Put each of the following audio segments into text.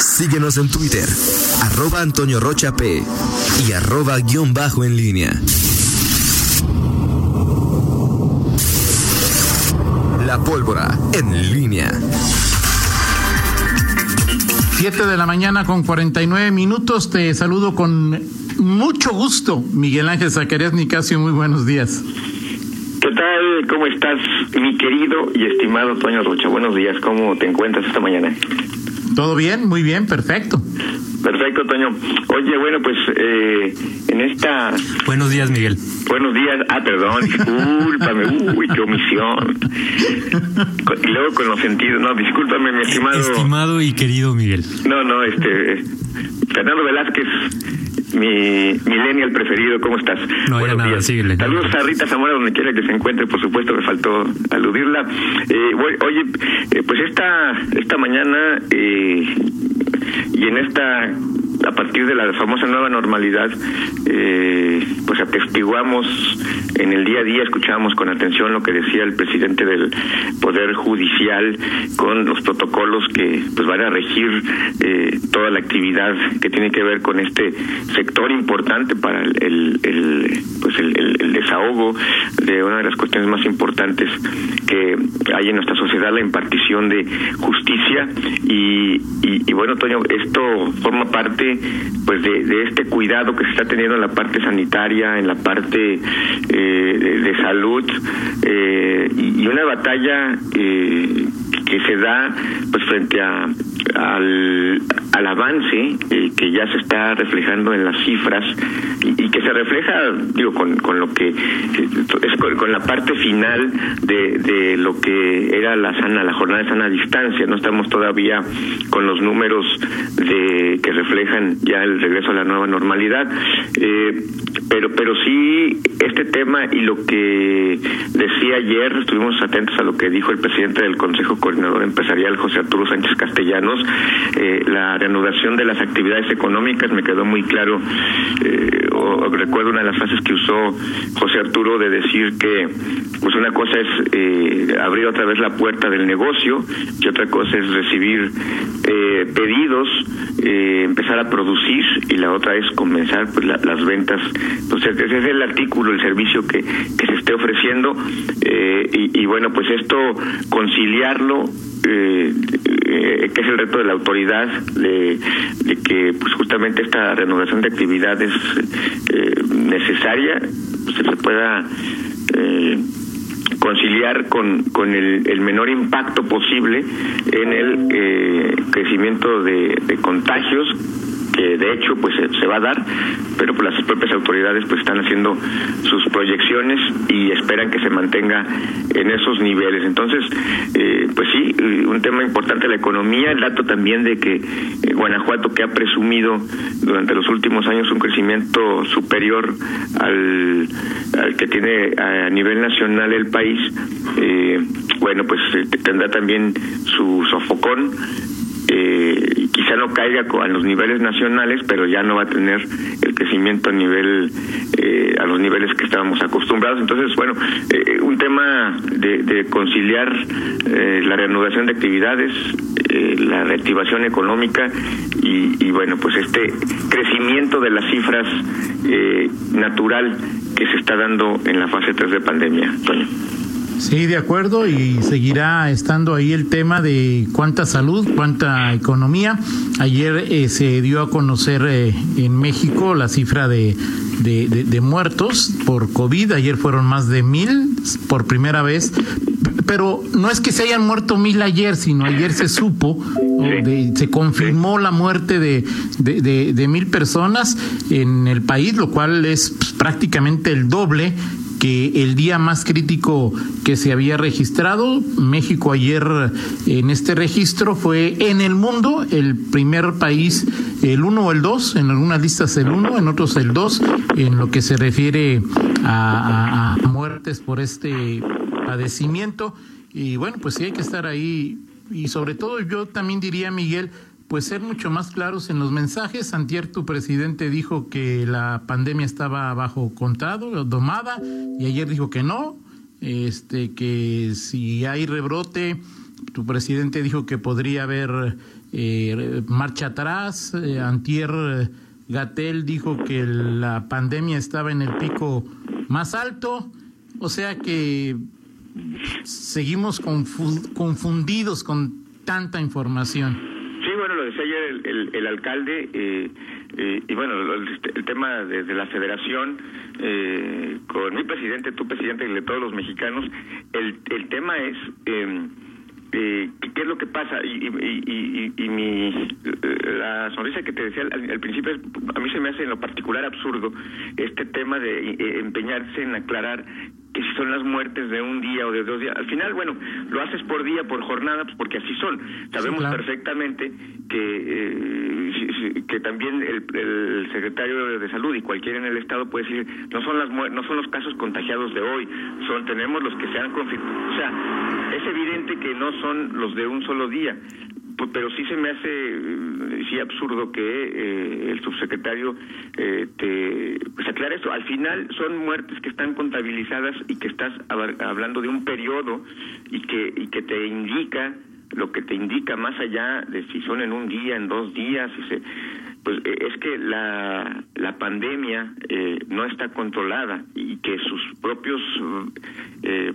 Síguenos en Twitter, arroba Antonio Rocha P y arroba guion bajo en línea. La pólvora en línea. 7 de la mañana con 49 minutos. Te saludo con mucho gusto, Miguel Ángel Zacarías Nicasio. Muy buenos días. ¿Qué tal? ¿Cómo estás, mi querido y estimado Toño Rocha? Buenos días. ¿Cómo te encuentras esta mañana? ¿Todo bien? Muy bien, perfecto. Perfecto, Toño. Oye, bueno, pues eh, en esta... Buenos días, Miguel. Buenos días. Ah, perdón, discúlpame. Uy, qué omisión. Y luego con los sentidos. No, discúlpame, mi estimado... Estimado y querido Miguel. No, no, este... Fernando Velázquez, mi millennial preferido, ¿cómo estás? No hay nada, síguele. Saludos a Rita Zamora, donde quiera que se encuentre, por supuesto, me faltó aludirla. Eh, oye, eh, pues esta, esta mañana eh, y en esta a partir de la famosa nueva normalidad, eh, pues atestiguamos en el día a día, escuchábamos con atención lo que decía el presidente del Poder Judicial con los protocolos que pues van a regir eh, toda la actividad que tiene que ver con este sector importante para el, el, pues el, desahogo de una de las cuestiones más importantes que hay en nuestra sociedad, la impartición de justicia. Y, y bueno, Toño, esto forma parte pues de, este cuidado que se está teniendo en la parte sanitaria, en la parte eh, de, salud eh, y, una batalla eh, que se da pues frente a al, al avance que ya se está reflejando en las cifras y, que se refleja digo con, con lo que es con, la parte final de, de lo que era la sana la jornada de sana distancia. No estamos todavía con los números de que reflejan ya el regreso a la nueva normalidad. Eh, pero pero sí este tema y lo que decía ayer estuvimos atentos a lo que dijo el presidente del Consejo Coordinador Empresarial José Arturo Sánchez Castellanos eh, la reanudación de las actividades económicas me quedó muy claro eh, recuerdo una de las frases que usó José Arturo de decir que pues una cosa es eh, abrir otra vez la puerta del negocio y otra cosa es recibir pedidos empezar a producir y la otra es comenzar pues las ventas. Entonces ese es el artículo el servicio que, se esté ofreciendo y, bueno pues esto conciliarlo eh, que es el de la autoridad de, que pues justamente esta renovación de actividades eh, necesaria pues, se pueda eh, conciliar con, con el, el, menor impacto posible en el eh, crecimiento de contagios que de hecho pues se, va a dar, pero pues, las propias autoridades pues están haciendo sus proyecciones y esperan que se mantenga en esos niveles. Entonces, eh, pues sí, un tema importante la economía, el dato también de que eh, Guanajuato que ha presumido durante los últimos años un crecimiento superior al, al que tiene a nivel nacional el país, eh, bueno, pues tendrá también su sofocón eh, quizá no caiga a los niveles nacionales, pero ya no va a tener el crecimiento a nivel eh, a los niveles que estábamos acostumbrados. Entonces, bueno, eh, un tema de, conciliar eh, la reanudación de actividades, la reactivación económica y, y, bueno, pues este crecimiento de las cifras natural que se está dando en la fase 3 de pandemia. Toño. Sí, de acuerdo, y seguirá estando ahí el tema de cuánta salud, cuánta economía. Ayer eh, se dio a conocer eh, en México la cifra de, de, muertos por COVID. Ayer fueron más de mil por primera vez. Pero no es que se hayan muerto mil ayer, sino ayer se supo, se confirmó la muerte de, de, mil personas en el país, lo cual es pues, prácticamente el doble que el día más crítico que se había registrado, México ayer en este registro fue en el mundo el primer país, el uno o el dos, en algunas listas el uno, en otros el dos, en lo que se refiere a, muertes por este padecimiento. Y bueno, pues sí hay que estar ahí y sobre todo yo también diría, Miguel, pues ser mucho más claros en los mensajes. Antier tu presidente dijo que la pandemia estaba bajo contado, domada, y ayer dijo que no, este, que si hay rebrote, tu presidente dijo que podría haber eh, marcha atrás. Eh, Antier Gatel dijo que la pandemia estaba en el pico más alto. O sea que seguimos confundidos con tanta información. Lo decía ayer el, alcalde, eh, eh, y bueno, el, tema de, la federación, eh, con mi presidente, tu presidente y de todos los mexicanos, el, el tema es... Eh, eh, qué es lo que pasa y, y, y, mi la sonrisa que te decía al, principio a mí se me hace en lo particular absurdo este tema de empeñarse en aclarar que si son las muertes de un día o de dos días. Al final, bueno, lo haces por día, por jornada, pues porque así son. Sabemos perfectamente que eh, que también el, el, secretario de salud y cualquiera en el estado puede decir no son las no son los casos contagiados de hoy, son tenemos los que se han confirmado. O sea, es evidente que no son los de un solo día pero sí se me hace eh, sí absurdo que eh, el subsecretario eh, te pues aclare esto. Al final son muertes que están contabilizadas y que estás hablando de un periodo y que y que te indica lo que te indica más allá de si son en un día, en dos días, pues es que la, la pandemia no está controlada y que sus propios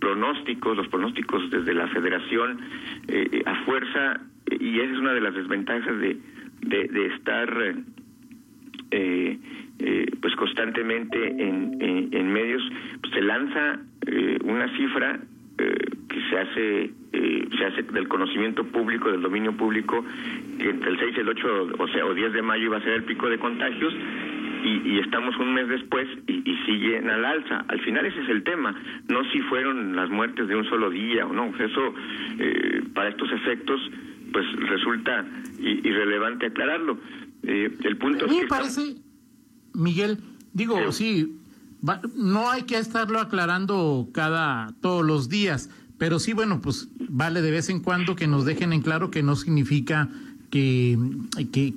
pronósticos, los pronósticos desde la federación, a fuerza y esa es una de las desventajas de, de, estar eh, eh, pues constantemente en, en, medios pues se lanza eh, una cifra que se hace se hace del conocimiento público del dominio público que entre el 6 y el 8 o sea o 10 de mayo iba a ser el pico de contagios y, y, estamos un mes después y, y, siguen al alza. Al final ese es el tema, no si fueron las muertes de un solo día o no. Eso, para estos efectos, pues resulta irrelevante aclararlo. Eh, el punto es me parece, Miguel, digo, sí, no hay que estarlo aclarando cada, todos los días, pero sí, bueno, pues vale de vez en cuando que nos dejen en claro que no significa que, que,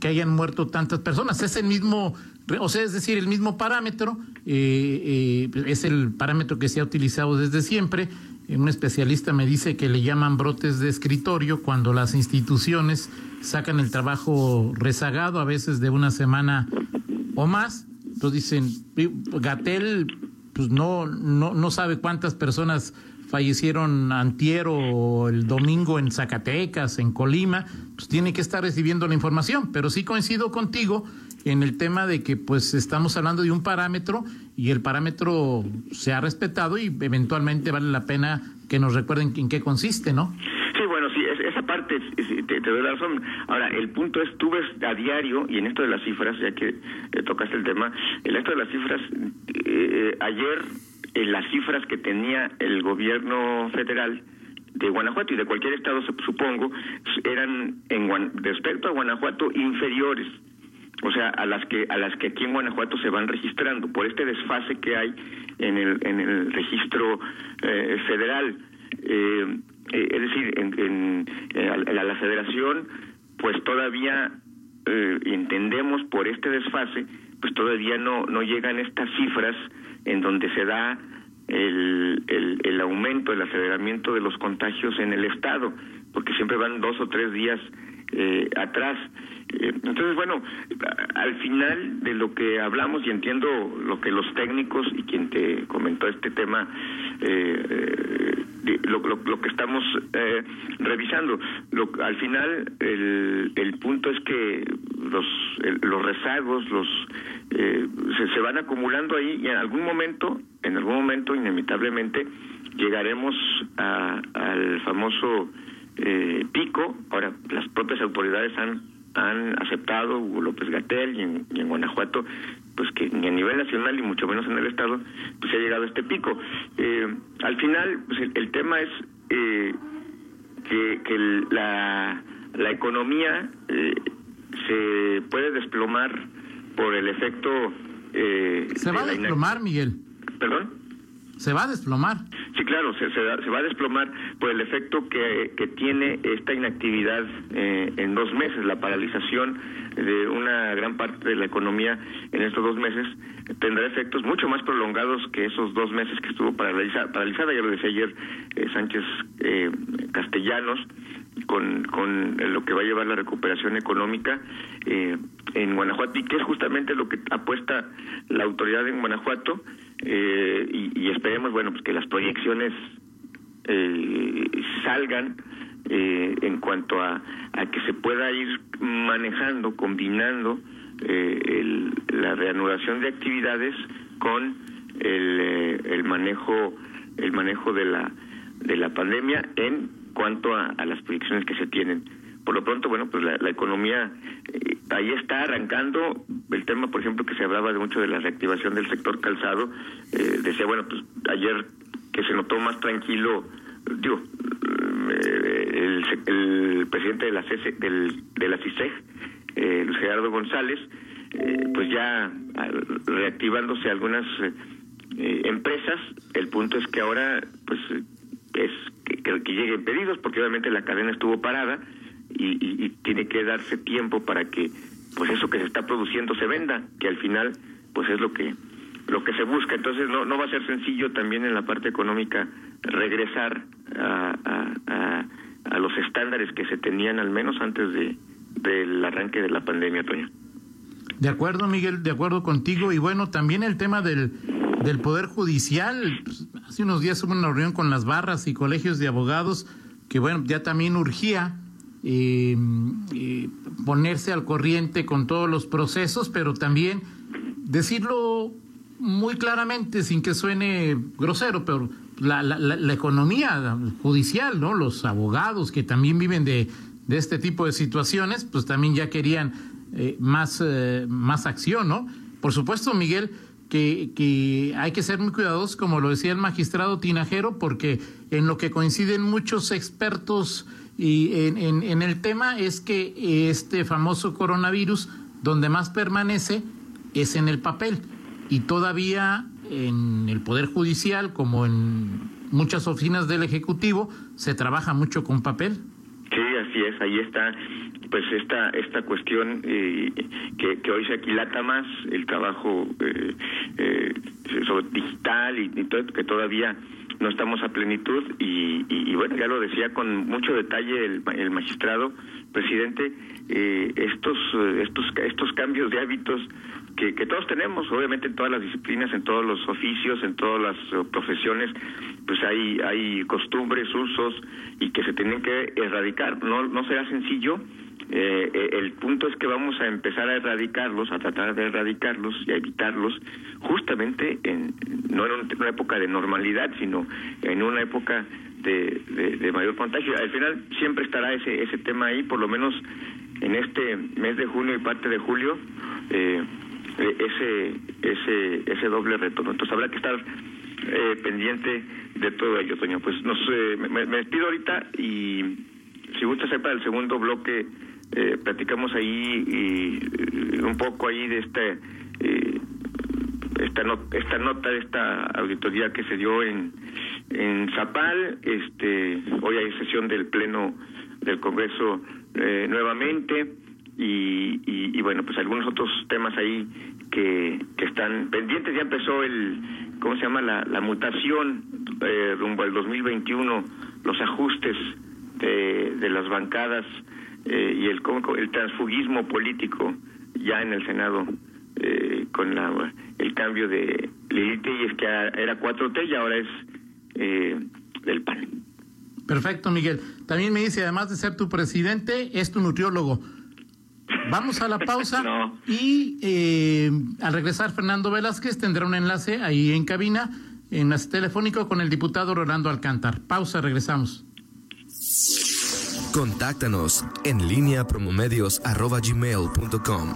que, hayan muerto tantas personas. Es el mismo, o sea, es decir, el mismo parámetro, eh, eh, es el parámetro que se ha utilizado desde siempre un especialista me dice que le llaman brotes de escritorio cuando las instituciones sacan el trabajo rezagado, a veces de una semana o más. Entonces dicen, Gatel pues no, no, no sabe cuántas personas fallecieron antier o el domingo en Zacatecas, en Colima, pues tiene que estar recibiendo la información. Pero sí coincido contigo en el tema de que pues estamos hablando de un parámetro y el parámetro se ha respetado y eventualmente vale la pena que nos recuerden en qué consiste, ¿no? Sí, bueno, sí, esa parte te, doy la razón. Ahora, el punto es, tú ves a diario, y en esto de las cifras, ya que eh, tocaste el tema, en esto de las cifras, eh, ayer en las cifras que tenía el gobierno federal, de Guanajuato y de cualquier estado, supongo, eran en respecto a Guanajuato inferiores o sea, a las que a las que aquí en Guanajuato se van registrando por este desfase que hay en el en el registro eh, federal. Eh, eh, es decir, en, en, la, la, Federación, pues todavía entendemos por este desfase, pues todavía no no llegan estas cifras en donde se da el, el, el aumento, el aceleramiento de los contagios en el estado, porque siempre van dos o tres días eh, atrás. Eh, entonces, bueno, al final de lo que hablamos y entiendo lo que los técnicos y quien te comentó este tema, eh, lo, lo, que estamos revisando, lo, al final el, el punto es que los, los rezagos, los se, se van acumulando ahí y en algún momento, en algún momento inevitablemente llegaremos a, al famoso eh, pico. Ahora, las propias autoridades han, han aceptado, Hugo López Gatel y en, Guanajuato, pues que ni a nivel nacional y mucho menos en el Estado, pues se ha llegado a este pico. Eh, al final, pues el, tema es eh, que, que la, la economía eh, se puede desplomar por el efecto... Eh, se va a desplomar, Miguel. ¿Perdón? Se va a desplomar. Sí, claro, se, se, va a desplomar por el efecto que, que tiene esta inactividad eh, en dos meses, la paralización de una gran parte de la economía en estos dos meses tendrá efectos mucho más prolongados que esos dos meses que estuvo paralizada, paralizada ya lo decía ayer eh, Sánchez eh, Castellanos, con, con lo que va a llevar la recuperación económica eh, en Guanajuato y que es justamente lo que apuesta la autoridad en Guanajuato eh, y, esperemos bueno pues que las proyecciones eh, salgan eh, en cuanto a, a que se pueda ir manejando combinando el, la reanudación de actividades con el, el manejo el manejo de la de la pandemia en cuanto a, las proyecciones que se tienen. Por lo pronto, bueno, pues la, economía eh, ahí está arrancando. El tema, por ejemplo, que se hablaba de mucho de la reactivación del sector calzado, eh, decía, bueno, pues ayer que se notó más tranquilo, digo, eh, el, presidente de la del, de la CISEG, Luis Gerardo González, pues ya reactivándose algunas empresas, el punto es que ahora, pues es que, lleguen pedidos, porque obviamente la cadena estuvo parada y, tiene que darse tiempo para que pues eso que se está produciendo se venda, que al final pues es lo que lo que se busca. Entonces no, no va a ser sencillo también en la parte económica regresar a, a, a, los estándares que se tenían al menos antes de del arranque de la pandemia, Toño. De acuerdo, Miguel, de acuerdo contigo. Y bueno, también el tema del, del Poder Judicial. Hace unos días hubo una reunión con las barras y colegios de abogados que, bueno, ya también urgía eh, eh, ponerse al corriente con todos los procesos, pero también decirlo muy claramente, sin que suene grosero, pero la, economía judicial, ¿no? Los abogados que también viven de, de este tipo de situaciones, pues también ya querían eh, más, más acción, ¿no? Por supuesto, Miguel, que, que hay que ser muy cuidadosos, como lo decía el magistrado Tinajero, porque en lo que coinciden muchos expertos y en, en, en el tema es que este famoso coronavirus, donde más permanece, es en el papel. Y todavía en el Poder Judicial, como en muchas oficinas del Ejecutivo, se trabaja mucho con papel. Sí, así es, ahí está pues esta esta cuestión eh, que, que, hoy se aquilata más el trabajo eh, eh, sobre digital y, todo que todavía no estamos a plenitud y, y, bueno ya lo decía con mucho detalle el, el magistrado presidente eh, estos estos estos cambios de hábitos que, que todos tenemos obviamente en todas las disciplinas en todos los oficios en todas las profesiones pues hay hay costumbres usos y que se tienen que erradicar. No no será sencillo eh, eh, el punto es que vamos a empezar a erradicarlos, a tratar de erradicarlos y a evitarlos justamente en, no en una época de normalidad, sino en una época de, de, mayor contagio. Al final siempre estará ese, ese tema ahí, por lo menos en este mes de junio y parte de julio, eh, eh ese, ese, ese doble reto. Entonces habrá que estar eh, pendiente de todo ello, Toño. Pues nos, me, me despido ahorita y si gusta ser para el segundo bloque eh, platicamos ahí y, un poco ahí de este eh, esta esta nota de esta auditoría que se dio en en Zapal este hoy hay sesión del pleno del Congreso eh, nuevamente y, y, bueno pues algunos otros temas ahí que, que están pendientes. Ya empezó el cómo se llama la, la mutación eh, rumbo al 2021 los ajustes de, de las bancadas eh, y el, el transfugismo político ya en el Senado eh, con la, el cambio de Lilith y es que era 4T y ahora es eh, del PAN. Perfecto, Miguel. También me dice, además de ser tu presidente, es tu nutriólogo. Vamos a la pausa y eh, al regresar Fernando Velázquez tendrá un enlace ahí en cabina, en enlace telefónico con el diputado Rolando Alcántar. Pausa, regresamos. Contáctanos en línea promomedios.com.